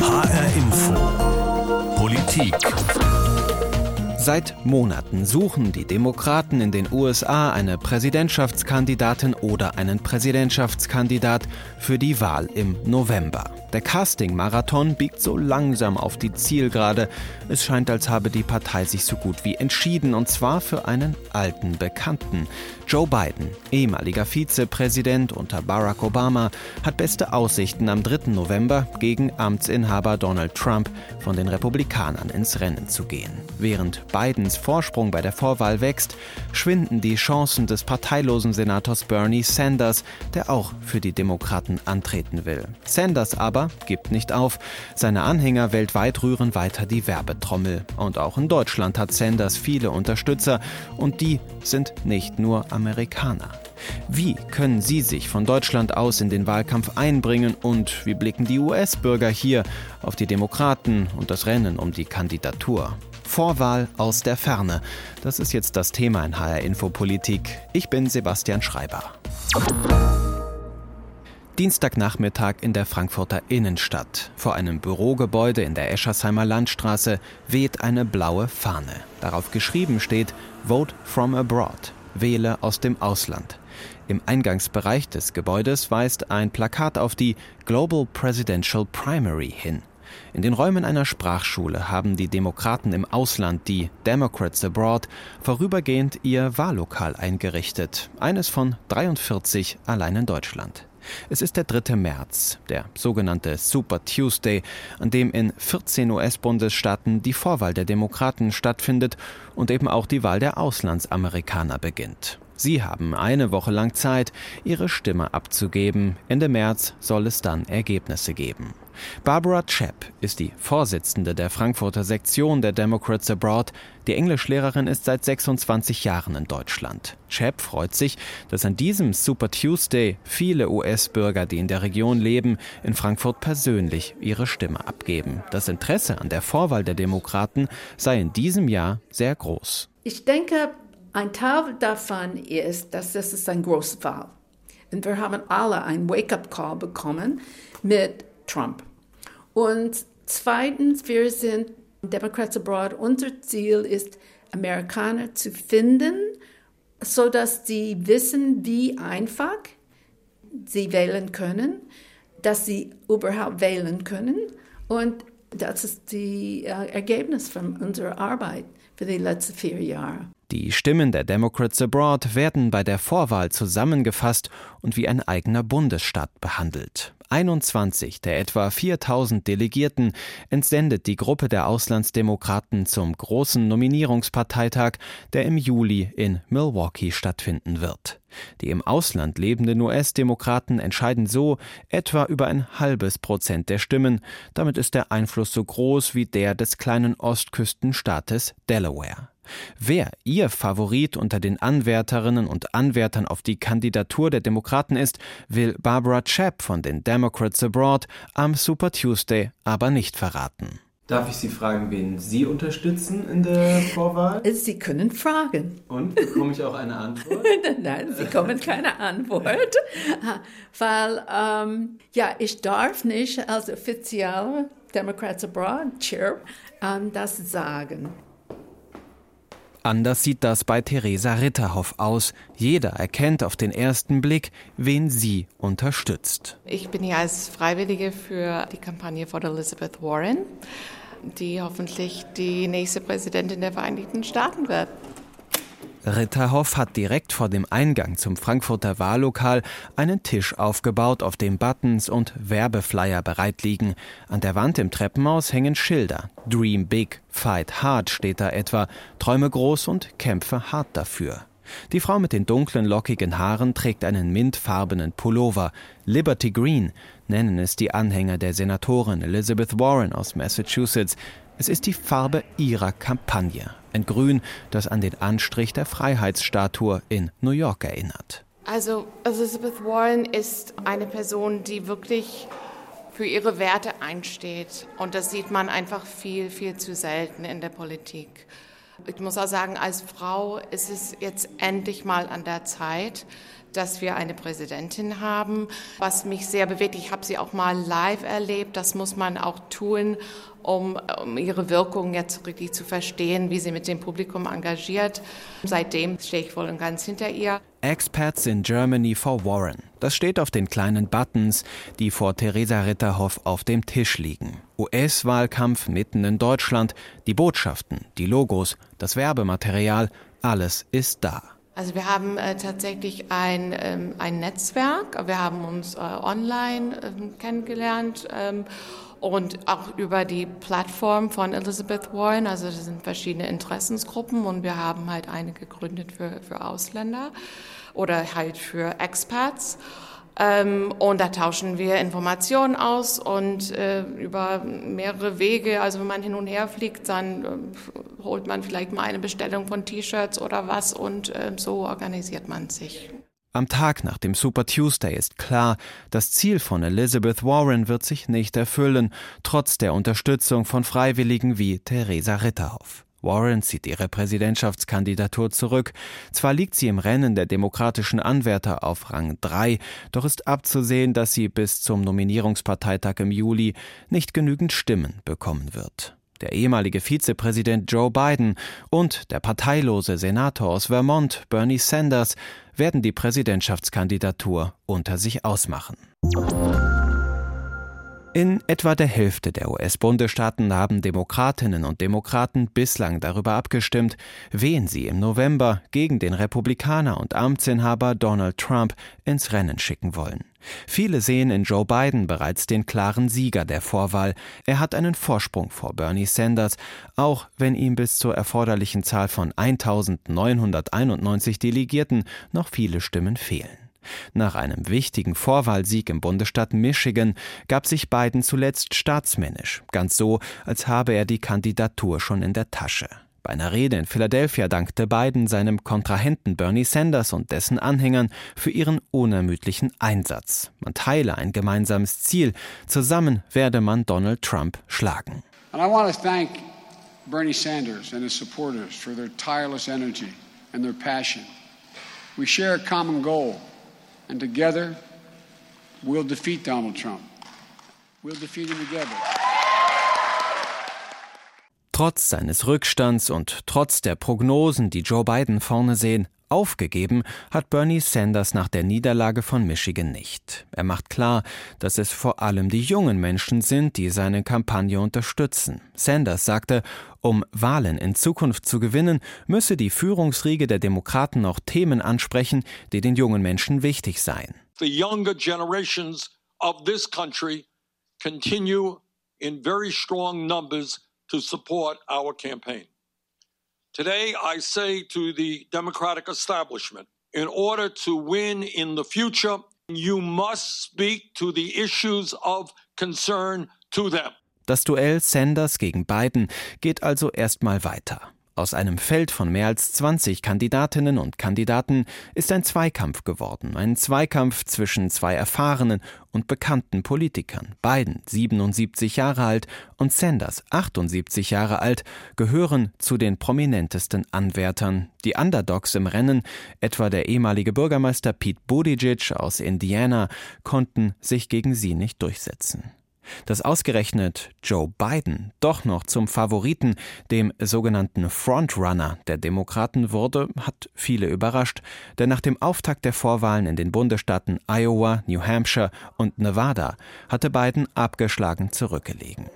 HR Info. Politik. Seit Monaten suchen die Demokraten in den USA eine Präsidentschaftskandidatin oder einen Präsidentschaftskandidat für die Wahl im November. Der Casting-Marathon biegt so langsam auf die Zielgerade. Es scheint, als habe die Partei sich so gut wie entschieden, und zwar für einen alten Bekannten. Joe Biden, ehemaliger Vizepräsident unter Barack Obama, hat beste Aussichten am 3. November gegen Amtsinhaber Donald Trump von den Republikanern ins Rennen zu gehen. Während Bidens Vorsprung bei der Vorwahl wächst, schwinden die Chancen des parteilosen Senators Bernie Sanders, der auch für die Demokraten antreten will. Sanders aber aber gibt nicht auf. Seine Anhänger weltweit rühren weiter die Werbetrommel. Und auch in Deutschland hat Sanders viele Unterstützer und die sind nicht nur Amerikaner. Wie können Sie sich von Deutschland aus in den Wahlkampf einbringen und wie blicken die US-Bürger hier auf die Demokraten und das Rennen um die Kandidatur? Vorwahl aus der Ferne. Das ist jetzt das Thema in HR Infopolitik. Ich bin Sebastian Schreiber. Dienstagnachmittag in der Frankfurter Innenstadt. Vor einem Bürogebäude in der Eschersheimer Landstraße weht eine blaue Fahne. Darauf geschrieben steht Vote from abroad. Wähle aus dem Ausland. Im Eingangsbereich des Gebäudes weist ein Plakat auf die Global Presidential Primary hin. In den Räumen einer Sprachschule haben die Demokraten im Ausland, die Democrats Abroad, vorübergehend ihr Wahllokal eingerichtet. Eines von 43 allein in Deutschland. Es ist der 3. März, der sogenannte Super Tuesday, an dem in 14 US-Bundesstaaten die Vorwahl der Demokraten stattfindet und eben auch die Wahl der Auslandsamerikaner beginnt. Sie haben eine Woche lang Zeit, ihre Stimme abzugeben. Ende März soll es dann Ergebnisse geben. Barbara Chapp ist die Vorsitzende der Frankfurter Sektion der Democrats Abroad. Die Englischlehrerin ist seit 26 Jahren in Deutschland. Chapp freut sich, dass an diesem Super Tuesday viele US-Bürger, die in der Region leben, in Frankfurt persönlich ihre Stimme abgeben. Das Interesse an der Vorwahl der Demokraten sei in diesem Jahr sehr groß. Ich denke, ein Teil davon ist, dass das ist ein großer Fall. Und wir haben alle einen Wake-up-Call bekommen mit Trump. Und zweitens, wir sind Democrats Abroad. Unser Ziel ist, Amerikaner zu finden, sodass sie wissen, wie einfach sie wählen können, dass sie überhaupt wählen können. Und das ist das äh, Ergebnis von unserer Arbeit für die letzten vier Jahre. Die Stimmen der Democrats Abroad werden bei der Vorwahl zusammengefasst und wie ein eigener Bundesstaat behandelt. 21 der etwa 4000 Delegierten entsendet die Gruppe der Auslandsdemokraten zum großen Nominierungsparteitag, der im Juli in Milwaukee stattfinden wird. Die im Ausland lebenden US-Demokraten entscheiden so etwa über ein halbes Prozent der Stimmen. Damit ist der Einfluss so groß wie der des kleinen Ostküstenstaates Delaware. Wer Ihr Favorit unter den Anwärterinnen und Anwärtern auf die Kandidatur der Demokraten ist, will Barbara Chapp von den Democrats Abroad am Super Tuesday aber nicht verraten. Darf ich Sie fragen, wen Sie unterstützen in der Vorwahl? Sie können fragen. Und bekomme ich auch eine Antwort? Nein, Sie bekommen keine Antwort, weil ähm, ja, ich darf nicht als offizieller Democrats Abroad Chair ähm, das sagen. Anders sieht das bei Theresa Ritterhoff aus. Jeder erkennt auf den ersten Blick, wen sie unterstützt. Ich bin hier als Freiwillige für die Kampagne von Elizabeth Warren, die hoffentlich die nächste Präsidentin der Vereinigten Staaten wird. Ritterhoff hat direkt vor dem Eingang zum Frankfurter Wahllokal einen Tisch aufgebaut, auf dem Buttons und Werbeflyer bereit liegen. An der Wand im Treppenhaus hängen Schilder. Dream big, fight hard steht da etwa. Träume groß und kämpfe hart dafür. Die Frau mit den dunklen, lockigen Haaren trägt einen mintfarbenen Pullover. Liberty Green nennen es die Anhänger der Senatorin Elizabeth Warren aus Massachusetts. Es ist die Farbe ihrer Kampagne. Ein Grün, das an den Anstrich der Freiheitsstatue in New York erinnert. Also Elizabeth Warren ist eine Person, die wirklich für ihre Werte einsteht. Und das sieht man einfach viel, viel zu selten in der Politik. Ich muss auch sagen, als Frau ist es jetzt endlich mal an der Zeit, dass wir eine Präsidentin haben, was mich sehr bewegt. Ich habe sie auch mal live erlebt. Das muss man auch tun, um, um ihre Wirkung jetzt richtig zu verstehen, wie sie mit dem Publikum engagiert. Seitdem stehe ich voll und ganz hinter ihr. Experts in Germany for Warren. Das steht auf den kleinen Buttons, die vor Theresa Ritterhoff auf dem Tisch liegen. US-Wahlkampf mitten in Deutschland, die Botschaften, die Logos, das Werbematerial, alles ist da. Also wir haben äh, tatsächlich ein, ähm, ein Netzwerk, wir haben uns äh, online äh, kennengelernt ähm, und auch über die Plattform von Elizabeth Warren, also das sind verschiedene Interessensgruppen und wir haben halt eine gegründet für, für Ausländer oder halt für Expats. Ähm, und da tauschen wir Informationen aus und äh, über mehrere Wege, also wenn man hin und her fliegt, dann äh, holt man vielleicht mal eine Bestellung von T-Shirts oder was und äh, so organisiert man sich. Am Tag nach dem Super Tuesday ist klar, das Ziel von Elizabeth Warren wird sich nicht erfüllen, trotz der Unterstützung von Freiwilligen wie Theresa Ritterhoff. Warren zieht ihre Präsidentschaftskandidatur zurück. Zwar liegt sie im Rennen der demokratischen Anwärter auf Rang 3, doch ist abzusehen, dass sie bis zum Nominierungsparteitag im Juli nicht genügend Stimmen bekommen wird. Der ehemalige Vizepräsident Joe Biden und der parteilose Senator aus Vermont, Bernie Sanders, werden die Präsidentschaftskandidatur unter sich ausmachen. In etwa der Hälfte der US-Bundesstaaten haben Demokratinnen und Demokraten bislang darüber abgestimmt, wen sie im November gegen den Republikaner und Amtsinhaber Donald Trump ins Rennen schicken wollen. Viele sehen in Joe Biden bereits den klaren Sieger der Vorwahl. Er hat einen Vorsprung vor Bernie Sanders, auch wenn ihm bis zur erforderlichen Zahl von 1991 Delegierten noch viele Stimmen fehlen. Nach einem wichtigen Vorwahlsieg im Bundesstaat Michigan gab sich Biden zuletzt staatsmännisch, ganz so, als habe er die Kandidatur schon in der Tasche. Bei einer Rede in Philadelphia dankte Biden seinem Kontrahenten Bernie Sanders und dessen Anhängern für ihren unermüdlichen Einsatz. Man teile ein gemeinsames Ziel. Zusammen werde man Donald Trump schlagen. And I want to thank Bernie Sanders and his supporters for their tireless energy and their passion. We share a common goal, and together we'll defeat Donald Trump. We'll defeat him together. Trotz seines Rückstands und trotz der Prognosen, die Joe Biden vorne sehen, aufgegeben hat Bernie Sanders nach der Niederlage von Michigan nicht. Er macht klar, dass es vor allem die jungen Menschen sind, die seine Kampagne unterstützen. Sanders sagte, um Wahlen in Zukunft zu gewinnen, müsse die Führungsriege der Demokraten auch Themen ansprechen, die den jungen Menschen wichtig seien. The younger generations of this country continue in very strong numbers to support our campaign. Today, I say to the Democratic establishment in order to win in the future, you must speak to the issues of concern to them. Das Duell Sanders gegen Biden geht also erstmal weiter. Aus einem Feld von mehr als 20 Kandidatinnen und Kandidaten ist ein Zweikampf geworden, ein Zweikampf zwischen zwei erfahrenen und bekannten Politikern. Biden, 77 Jahre alt, und Sanders, 78 Jahre alt, gehören zu den prominentesten Anwärtern. Die Underdogs im Rennen, etwa der ehemalige Bürgermeister Pete Buttigieg aus Indiana, konnten sich gegen sie nicht durchsetzen. Dass ausgerechnet Joe Biden doch noch zum Favoriten, dem sogenannten Frontrunner der Demokraten wurde, hat viele überrascht, denn nach dem Auftakt der Vorwahlen in den Bundesstaaten Iowa, New Hampshire und Nevada hatte Biden abgeschlagen zurückgelegen.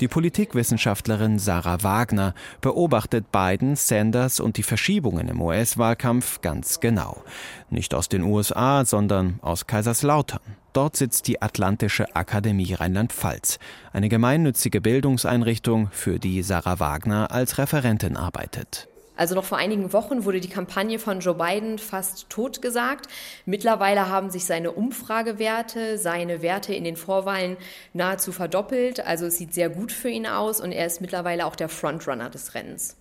Die Politikwissenschaftlerin Sarah Wagner beobachtet Biden, Sanders und die Verschiebungen im US-Wahlkampf ganz genau. Nicht aus den USA, sondern aus Kaiserslautern. Dort sitzt die Atlantische Akademie Rheinland-Pfalz, eine gemeinnützige Bildungseinrichtung, für die Sarah Wagner als Referentin arbeitet. Also noch vor einigen Wochen wurde die Kampagne von Joe Biden fast totgesagt. Mittlerweile haben sich seine Umfragewerte, seine Werte in den Vorwahlen nahezu verdoppelt. Also es sieht sehr gut für ihn aus und er ist mittlerweile auch der Frontrunner des Rennens.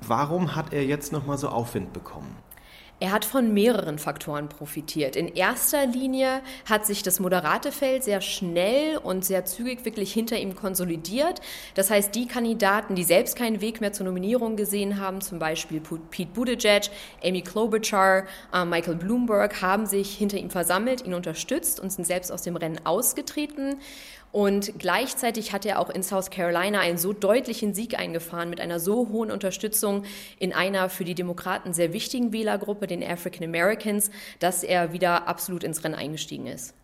Warum hat er jetzt noch mal so Aufwind bekommen? Er hat von mehreren Faktoren profitiert. In erster Linie hat sich das moderate Feld sehr schnell und sehr zügig wirklich hinter ihm konsolidiert. Das heißt, die Kandidaten, die selbst keinen Weg mehr zur Nominierung gesehen haben, zum Beispiel Pete Buttigieg, Amy Klobuchar, äh, Michael Bloomberg, haben sich hinter ihm versammelt, ihn unterstützt und sind selbst aus dem Rennen ausgetreten. Und gleichzeitig hat er auch in South Carolina einen so deutlichen Sieg eingefahren mit einer so hohen Unterstützung in einer für die Demokraten sehr wichtigen Wählergruppe, den African Americans, dass er wieder absolut ins Rennen eingestiegen ist.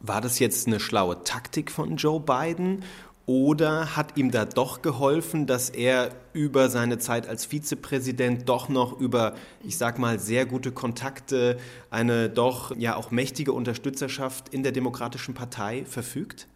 War das jetzt eine schlaue Taktik von Joe Biden oder hat ihm da doch geholfen, dass er über seine Zeit als Vizepräsident doch noch über, ich sag mal, sehr gute Kontakte, eine doch ja auch mächtige Unterstützerschaft in der Demokratischen Partei verfügt?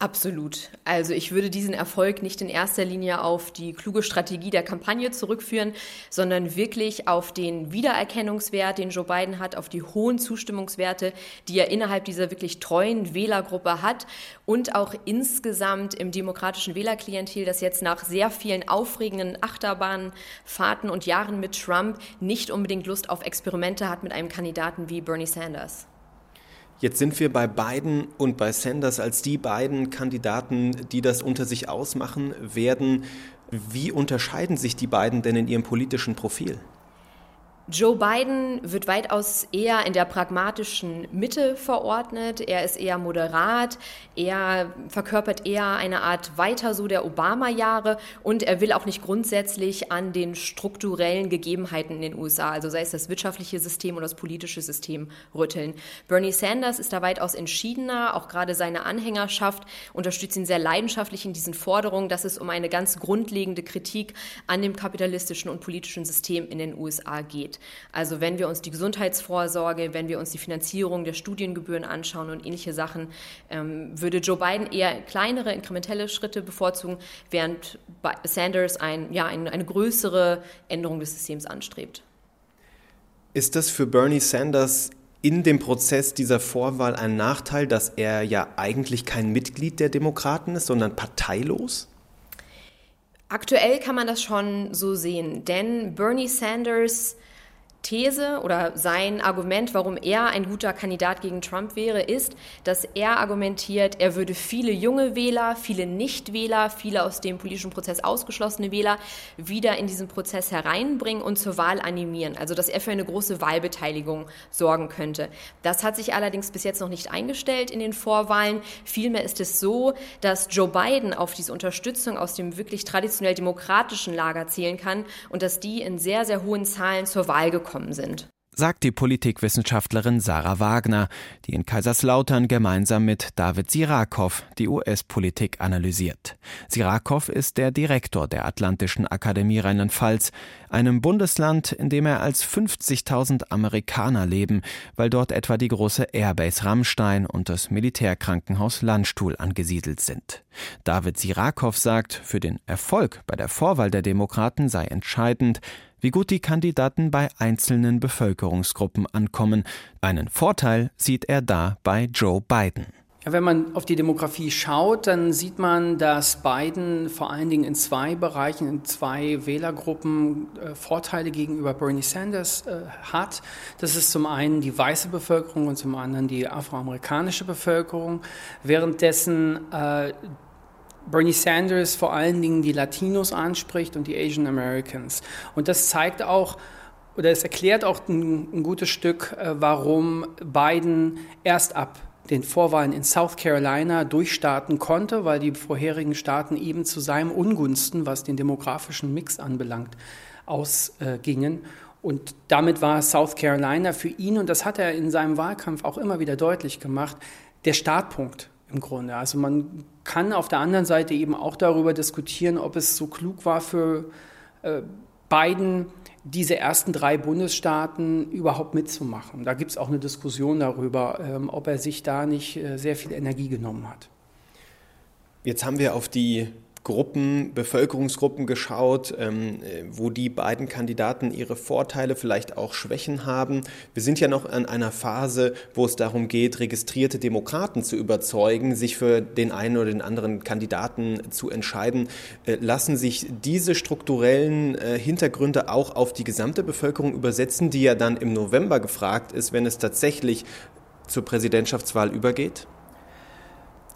Absolut. Also ich würde diesen Erfolg nicht in erster Linie auf die kluge Strategie der Kampagne zurückführen, sondern wirklich auf den Wiedererkennungswert, den Joe Biden hat, auf die hohen Zustimmungswerte, die er innerhalb dieser wirklich treuen Wählergruppe hat und auch insgesamt im demokratischen Wählerklientel, das jetzt nach sehr vielen aufregenden Achterbahnfahrten und Jahren mit Trump nicht unbedingt Lust auf Experimente hat mit einem Kandidaten wie Bernie Sanders. Jetzt sind wir bei Biden und bei Sanders als die beiden Kandidaten, die das unter sich ausmachen werden. Wie unterscheiden sich die beiden denn in ihrem politischen Profil? Joe Biden wird weitaus eher in der pragmatischen Mitte verordnet. Er ist eher moderat. Er verkörpert eher eine Art weiter so der Obama-Jahre und er will auch nicht grundsätzlich an den strukturellen Gegebenheiten in den USA, also sei es das wirtschaftliche System oder das politische System, rütteln. Bernie Sanders ist da weitaus entschiedener. Auch gerade seine Anhängerschaft unterstützt ihn sehr leidenschaftlich in diesen Forderungen, dass es um eine ganz grundlegende Kritik an dem kapitalistischen und politischen System in den USA geht. Also wenn wir uns die Gesundheitsvorsorge, wenn wir uns die Finanzierung der Studiengebühren anschauen und ähnliche Sachen, ähm, würde Joe Biden eher kleinere, inkrementelle Schritte bevorzugen, während Sanders ein, ja, ein, eine größere Änderung des Systems anstrebt. Ist das für Bernie Sanders in dem Prozess dieser Vorwahl ein Nachteil, dass er ja eigentlich kein Mitglied der Demokraten ist, sondern parteilos? Aktuell kann man das schon so sehen, denn Bernie Sanders These oder sein Argument, warum er ein guter Kandidat gegen Trump wäre, ist, dass er argumentiert, er würde viele junge Wähler, viele Nichtwähler, viele aus dem politischen Prozess ausgeschlossene Wähler wieder in diesen Prozess hereinbringen und zur Wahl animieren. Also dass er für eine große Wahlbeteiligung sorgen könnte. Das hat sich allerdings bis jetzt noch nicht eingestellt in den Vorwahlen. Vielmehr ist es so, dass Joe Biden auf diese Unterstützung aus dem wirklich traditionell demokratischen Lager zählen kann und dass die in sehr, sehr hohen Zahlen zur Wahl gekommen gekommen sind sagt die Politikwissenschaftlerin Sarah Wagner, die in Kaiserslautern gemeinsam mit David Sirakow die US-Politik analysiert. Sirakow ist der Direktor der Atlantischen Akademie Rheinland-Pfalz, einem Bundesland, in dem er als 50.000 Amerikaner leben, weil dort etwa die große Airbase Rammstein und das Militärkrankenhaus Landstuhl angesiedelt sind. David Sirakow sagt, für den Erfolg bei der Vorwahl der Demokraten sei entscheidend, wie gut die Kandidaten bei einzelnen Bevölkerungsgruppen ankommen. Einen Vorteil sieht er da bei Joe Biden. Ja, wenn man auf die Demografie schaut, dann sieht man, dass Biden vor allen Dingen in zwei Bereichen, in zwei Wählergruppen äh, Vorteile gegenüber Bernie Sanders äh, hat. Das ist zum einen die weiße Bevölkerung und zum anderen die afroamerikanische Bevölkerung, währenddessen äh, Bernie Sanders vor allen Dingen die Latinos anspricht und die Asian Americans. Und das zeigt auch, oder es erklärt auch ein, ein gutes Stück, äh, warum Biden erst ab den Vorwahlen in South Carolina durchstarten konnte, weil die vorherigen Staaten eben zu seinem Ungunsten, was den demografischen Mix anbelangt, ausgingen. Und damit war South Carolina für ihn, und das hat er in seinem Wahlkampf auch immer wieder deutlich gemacht, der Startpunkt im Grunde. Also man kann auf der anderen Seite eben auch darüber diskutieren, ob es so klug war für äh, Biden, diese ersten drei Bundesstaaten überhaupt mitzumachen. Da gibt es auch eine Diskussion darüber, ähm, ob er sich da nicht äh, sehr viel Energie genommen hat. Jetzt haben wir auf die Gruppen, Bevölkerungsgruppen geschaut, ähm, wo die beiden Kandidaten ihre Vorteile, vielleicht auch Schwächen haben. Wir sind ja noch an einer Phase, wo es darum geht, registrierte Demokraten zu überzeugen, sich für den einen oder den anderen Kandidaten zu entscheiden. Äh, lassen sich diese strukturellen äh, Hintergründe auch auf die gesamte Bevölkerung übersetzen, die ja dann im November gefragt ist, wenn es tatsächlich zur Präsidentschaftswahl übergeht?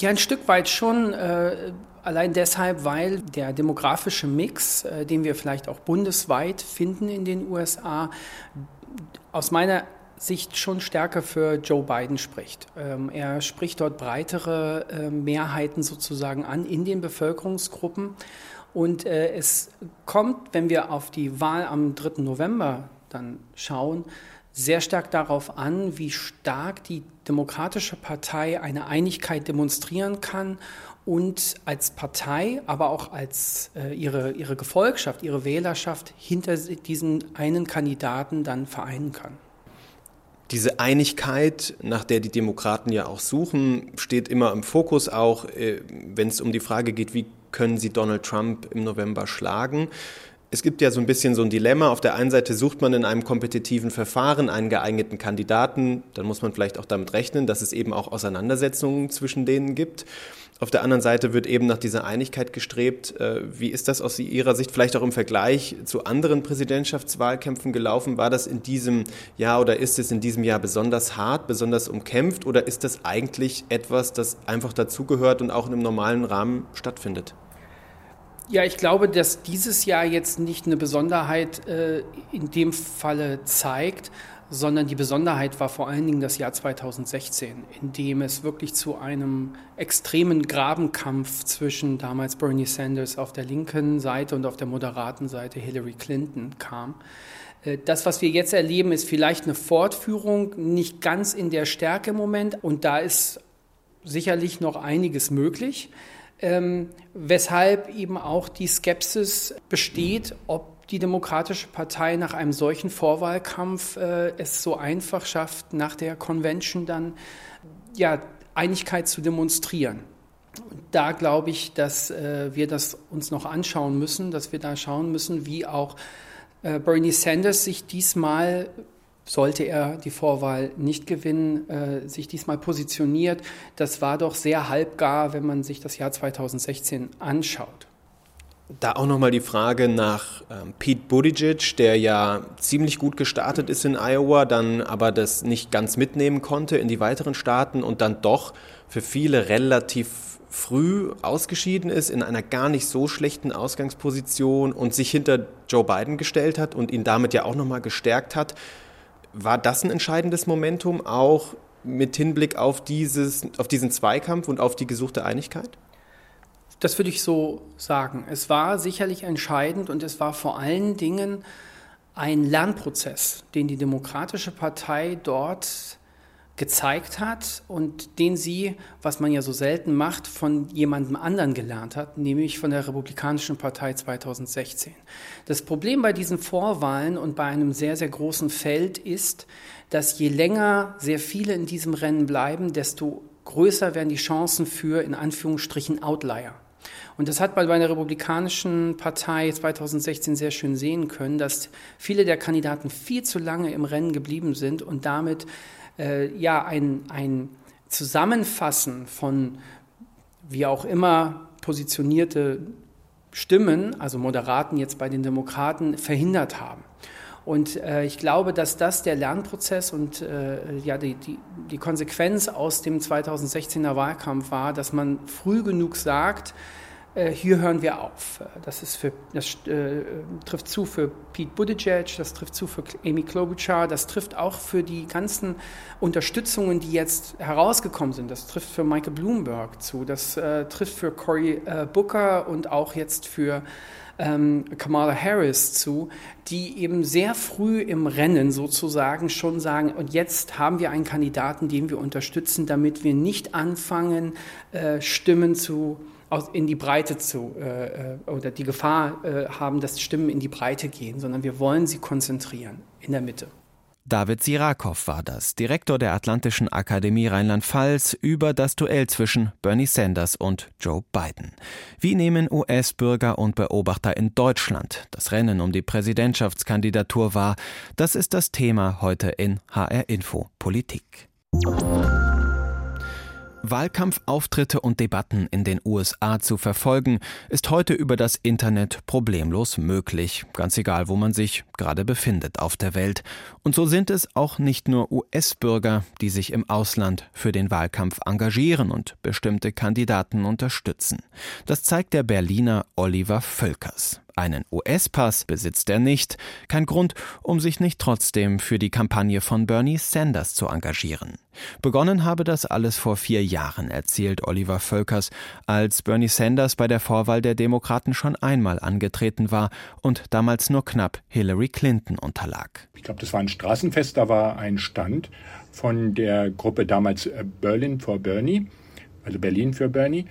Ja, ein Stück weit schon. Äh, allein deshalb, weil der demografische Mix, äh, den wir vielleicht auch bundesweit finden in den USA, aus meiner Sicht schon stärker für Joe Biden spricht. Ähm, er spricht dort breitere äh, Mehrheiten sozusagen an in den Bevölkerungsgruppen. Und äh, es kommt, wenn wir auf die Wahl am 3. November dann schauen, sehr stark darauf an, wie stark die Demokratische Partei eine Einigkeit demonstrieren kann und als Partei, aber auch als äh, ihre, ihre Gefolgschaft, ihre Wählerschaft hinter diesen einen Kandidaten dann vereinen kann. Diese Einigkeit, nach der die Demokraten ja auch suchen, steht immer im Fokus, auch äh, wenn es um die Frage geht, wie können sie Donald Trump im November schlagen es gibt ja so ein bisschen so ein Dilemma. Auf der einen Seite sucht man in einem kompetitiven Verfahren einen geeigneten Kandidaten. Dann muss man vielleicht auch damit rechnen, dass es eben auch Auseinandersetzungen zwischen denen gibt. Auf der anderen Seite wird eben nach dieser Einigkeit gestrebt. Äh, wie ist das aus Ihrer Sicht vielleicht auch im Vergleich zu anderen Präsidentschaftswahlkämpfen gelaufen? War das in diesem Jahr oder ist es in diesem Jahr besonders hart, besonders umkämpft oder ist das eigentlich etwas, das einfach dazugehört und auch in einem normalen Rahmen stattfindet? Ja, ich glaube, dass dieses Jahr jetzt nicht eine Besonderheit äh, in dem Falle zeigt, sondern die Besonderheit war vor allen Dingen das Jahr 2016, in dem es wirklich zu einem extremen Grabenkampf zwischen damals Bernie Sanders auf der linken Seite und auf der moderaten Seite Hillary Clinton kam. Äh, das, was wir jetzt erleben, ist vielleicht eine Fortführung, nicht ganz in der Stärke im Moment. Und da ist sicherlich noch einiges möglich ähm, weshalb eben auch die Skepsis besteht, ob die Demokratische Partei nach einem solchen Vorwahlkampf äh, es so einfach schafft, nach der Convention dann ja, Einigkeit zu demonstrieren. Da glaube ich, dass äh, wir das uns noch anschauen müssen, dass wir da schauen müssen, wie auch äh, Bernie Sanders sich diesmal sollte er die Vorwahl nicht gewinnen, äh, sich diesmal positioniert. Das war doch sehr halbgar, wenn man sich das Jahr 2016 anschaut. Da auch nochmal die Frage nach ähm, Pete Buttigieg, der ja ziemlich gut gestartet ist in Iowa, dann aber das nicht ganz mitnehmen konnte in die weiteren Staaten und dann doch für viele relativ früh ausgeschieden ist, in einer gar nicht so schlechten Ausgangsposition und sich hinter Joe Biden gestellt hat und ihn damit ja auch nochmal gestärkt hat. War das ein entscheidendes Momentum auch mit Hinblick auf, dieses, auf diesen Zweikampf und auf die gesuchte Einigkeit? Das würde ich so sagen. Es war sicherlich entscheidend und es war vor allen Dingen ein Lernprozess, den die Demokratische Partei dort gezeigt hat und den sie, was man ja so selten macht, von jemandem anderen gelernt hat, nämlich von der Republikanischen Partei 2016. Das Problem bei diesen Vorwahlen und bei einem sehr, sehr großen Feld ist, dass je länger sehr viele in diesem Rennen bleiben, desto größer werden die Chancen für, in Anführungsstrichen, Outlier. Und das hat man bei der Republikanischen Partei 2016 sehr schön sehen können, dass viele der Kandidaten viel zu lange im Rennen geblieben sind und damit äh, ja ein, ein Zusammenfassen von wie auch immer positionierte Stimmen, also Moderaten jetzt bei den Demokraten, verhindert haben. Und äh, ich glaube, dass das der Lernprozess und äh, ja, die, die, die Konsequenz aus dem 2016er Wahlkampf war, dass man früh genug sagt, hier hören wir auf. Das, ist für, das äh, trifft zu für Pete Buttigieg, das trifft zu für Amy Klobuchar, das trifft auch für die ganzen Unterstützungen, die jetzt herausgekommen sind. Das trifft für Michael Bloomberg zu, das äh, trifft für Cory äh, Booker und auch jetzt für ähm, Kamala Harris zu, die eben sehr früh im Rennen sozusagen schon sagen, und jetzt haben wir einen Kandidaten, den wir unterstützen, damit wir nicht anfangen, äh, Stimmen zu in die Breite zu äh, äh, oder die Gefahr äh, haben, dass Stimmen in die Breite gehen, sondern wir wollen sie konzentrieren in der Mitte. David Sirakov war das, Direktor der Atlantischen Akademie Rheinland-Pfalz, über das Duell zwischen Bernie Sanders und Joe Biden. Wie nehmen US-Bürger und Beobachter in Deutschland das Rennen um die Präsidentschaftskandidatur wahr? Das ist das Thema heute in HR Info Politik. Wahlkampfauftritte und Debatten in den USA zu verfolgen, ist heute über das Internet problemlos möglich, ganz egal, wo man sich gerade befindet auf der Welt. Und so sind es auch nicht nur US-Bürger, die sich im Ausland für den Wahlkampf engagieren und bestimmte Kandidaten unterstützen. Das zeigt der Berliner Oliver Völkers. Einen US-Pass besitzt er nicht, kein Grund, um sich nicht trotzdem für die Kampagne von Bernie Sanders zu engagieren. Begonnen habe das alles vor vier Jahren, erzählt Oliver Völkers, als Bernie Sanders bei der Vorwahl der Demokraten schon einmal angetreten war und damals nur knapp Hillary Clinton unterlag. Ich glaube, das war ein Straßenfest, da war ein Stand von der Gruppe damals äh, Berlin for Bernie, also Berlin für Bernie.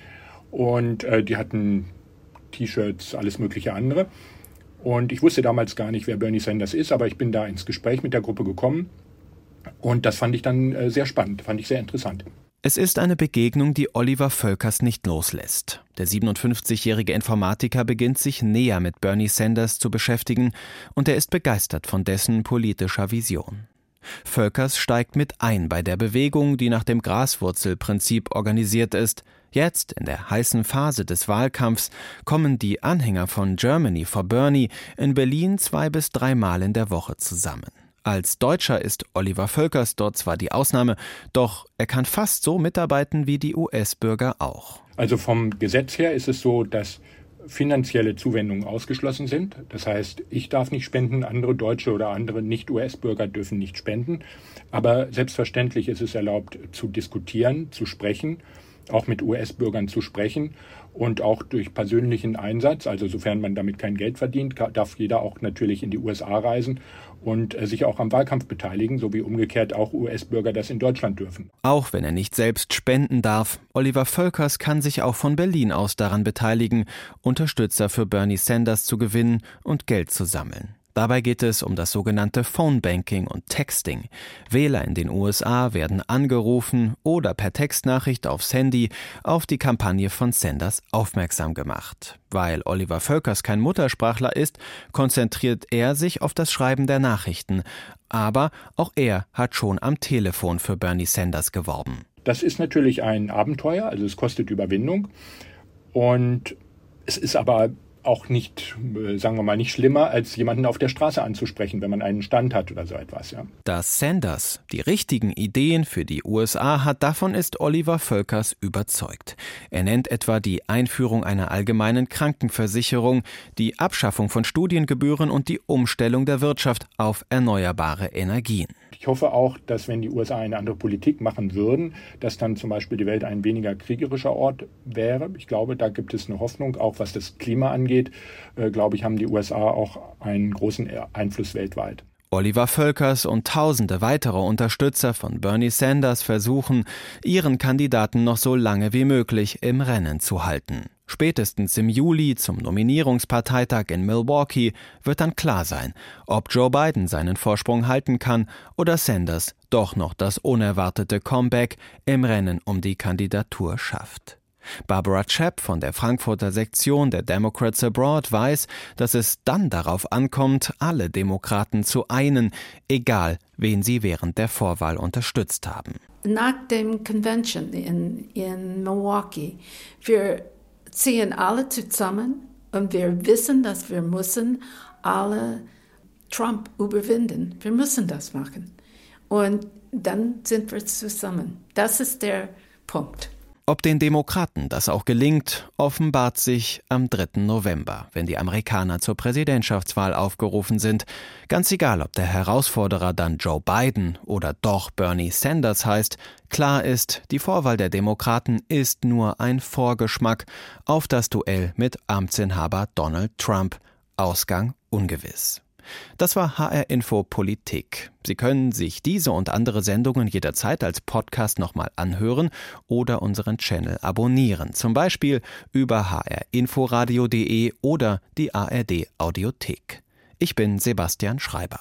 Und äh, die hatten T-Shirts, alles mögliche andere. Und ich wusste damals gar nicht, wer Bernie Sanders ist, aber ich bin da ins Gespräch mit der Gruppe gekommen. Und das fand ich dann äh, sehr spannend, fand ich sehr interessant. Es ist eine Begegnung, die Oliver Völkers nicht loslässt. Der 57-jährige Informatiker beginnt sich näher mit Bernie Sanders zu beschäftigen und er ist begeistert von dessen politischer Vision. Völkers steigt mit ein bei der Bewegung, die nach dem Graswurzelprinzip organisiert ist. Jetzt, in der heißen Phase des Wahlkampfs, kommen die Anhänger von Germany for Bernie in Berlin zwei bis dreimal in der Woche zusammen. Als Deutscher ist Oliver Völkers dort zwar die Ausnahme, doch er kann fast so mitarbeiten wie die US-Bürger auch. Also vom Gesetz her ist es so, dass finanzielle Zuwendungen ausgeschlossen sind. Das heißt, ich darf nicht spenden, andere Deutsche oder andere Nicht-US-Bürger dürfen nicht spenden. Aber selbstverständlich ist es erlaubt zu diskutieren, zu sprechen, auch mit US-Bürgern zu sprechen und auch durch persönlichen Einsatz, also sofern man damit kein Geld verdient, darf jeder auch natürlich in die USA reisen und äh, sich auch am Wahlkampf beteiligen, so wie umgekehrt auch US-Bürger das in Deutschland dürfen. Auch wenn er nicht selbst spenden darf, Oliver Völkers kann sich auch von Berlin aus daran beteiligen, Unterstützer für Bernie Sanders zu gewinnen und Geld zu sammeln. Dabei geht es um das sogenannte Phone Banking und Texting. Wähler in den USA werden angerufen oder per Textnachricht aufs Handy auf die Kampagne von Sanders aufmerksam gemacht. Weil Oliver Völkers kein Muttersprachler ist, konzentriert er sich auf das Schreiben der Nachrichten. Aber auch er hat schon am Telefon für Bernie Sanders geworben. Das ist natürlich ein Abenteuer, also es kostet Überwindung. Und es ist aber auch nicht, äh, sagen wir mal, nicht schlimmer, als jemanden auf der Straße anzusprechen, wenn man einen Stand hat oder so etwas. Ja. Dass Sanders die richtigen Ideen für die USA hat, davon ist Oliver Völkers überzeugt. Er nennt etwa die Einführung einer allgemeinen Krankenversicherung, die Abschaffung von Studiengebühren und die Umstellung der Wirtschaft auf erneuerbare Energien. Ich hoffe auch, dass wenn die USA eine andere Politik machen würden, dass dann zum Beispiel die Welt ein weniger kriegerischer Ort wäre. Ich glaube, da gibt es eine Hoffnung, auch was das Klima angeht. Äh, glaube ich, haben die USA auch einen großen Einfluss weltweit. Oliver Völkers und tausende weitere Unterstützer von Bernie Sanders versuchen, ihren Kandidaten noch so lange wie möglich im Rennen zu halten. Spätestens im Juli zum Nominierungsparteitag in Milwaukee wird dann klar sein, ob Joe Biden seinen Vorsprung halten kann oder Sanders doch noch das unerwartete Comeback im Rennen um die Kandidatur schafft. Barbara Chapp von der Frankfurter Sektion der Democrats Abroad weiß, dass es dann darauf ankommt, alle Demokraten zu einen, egal wen sie während der Vorwahl unterstützt haben. Nach dem Convention in, in Milwaukee, wir ziehen alle zusammen und wir wissen, dass wir müssen alle Trump überwinden. Wir müssen das machen. Und dann sind wir zusammen. Das ist der Punkt. Ob den Demokraten das auch gelingt, offenbart sich am 3. November, wenn die Amerikaner zur Präsidentschaftswahl aufgerufen sind. Ganz egal, ob der Herausforderer dann Joe Biden oder doch Bernie Sanders heißt, klar ist, die Vorwahl der Demokraten ist nur ein Vorgeschmack auf das Duell mit Amtsinhaber Donald Trump. Ausgang ungewiss. Das war HR Info Politik. Sie können sich diese und andere Sendungen jederzeit als Podcast nochmal anhören oder unseren Channel abonnieren, zum Beispiel über hrinforadio.de oder die ARD Audiothek. Ich bin Sebastian Schreiber.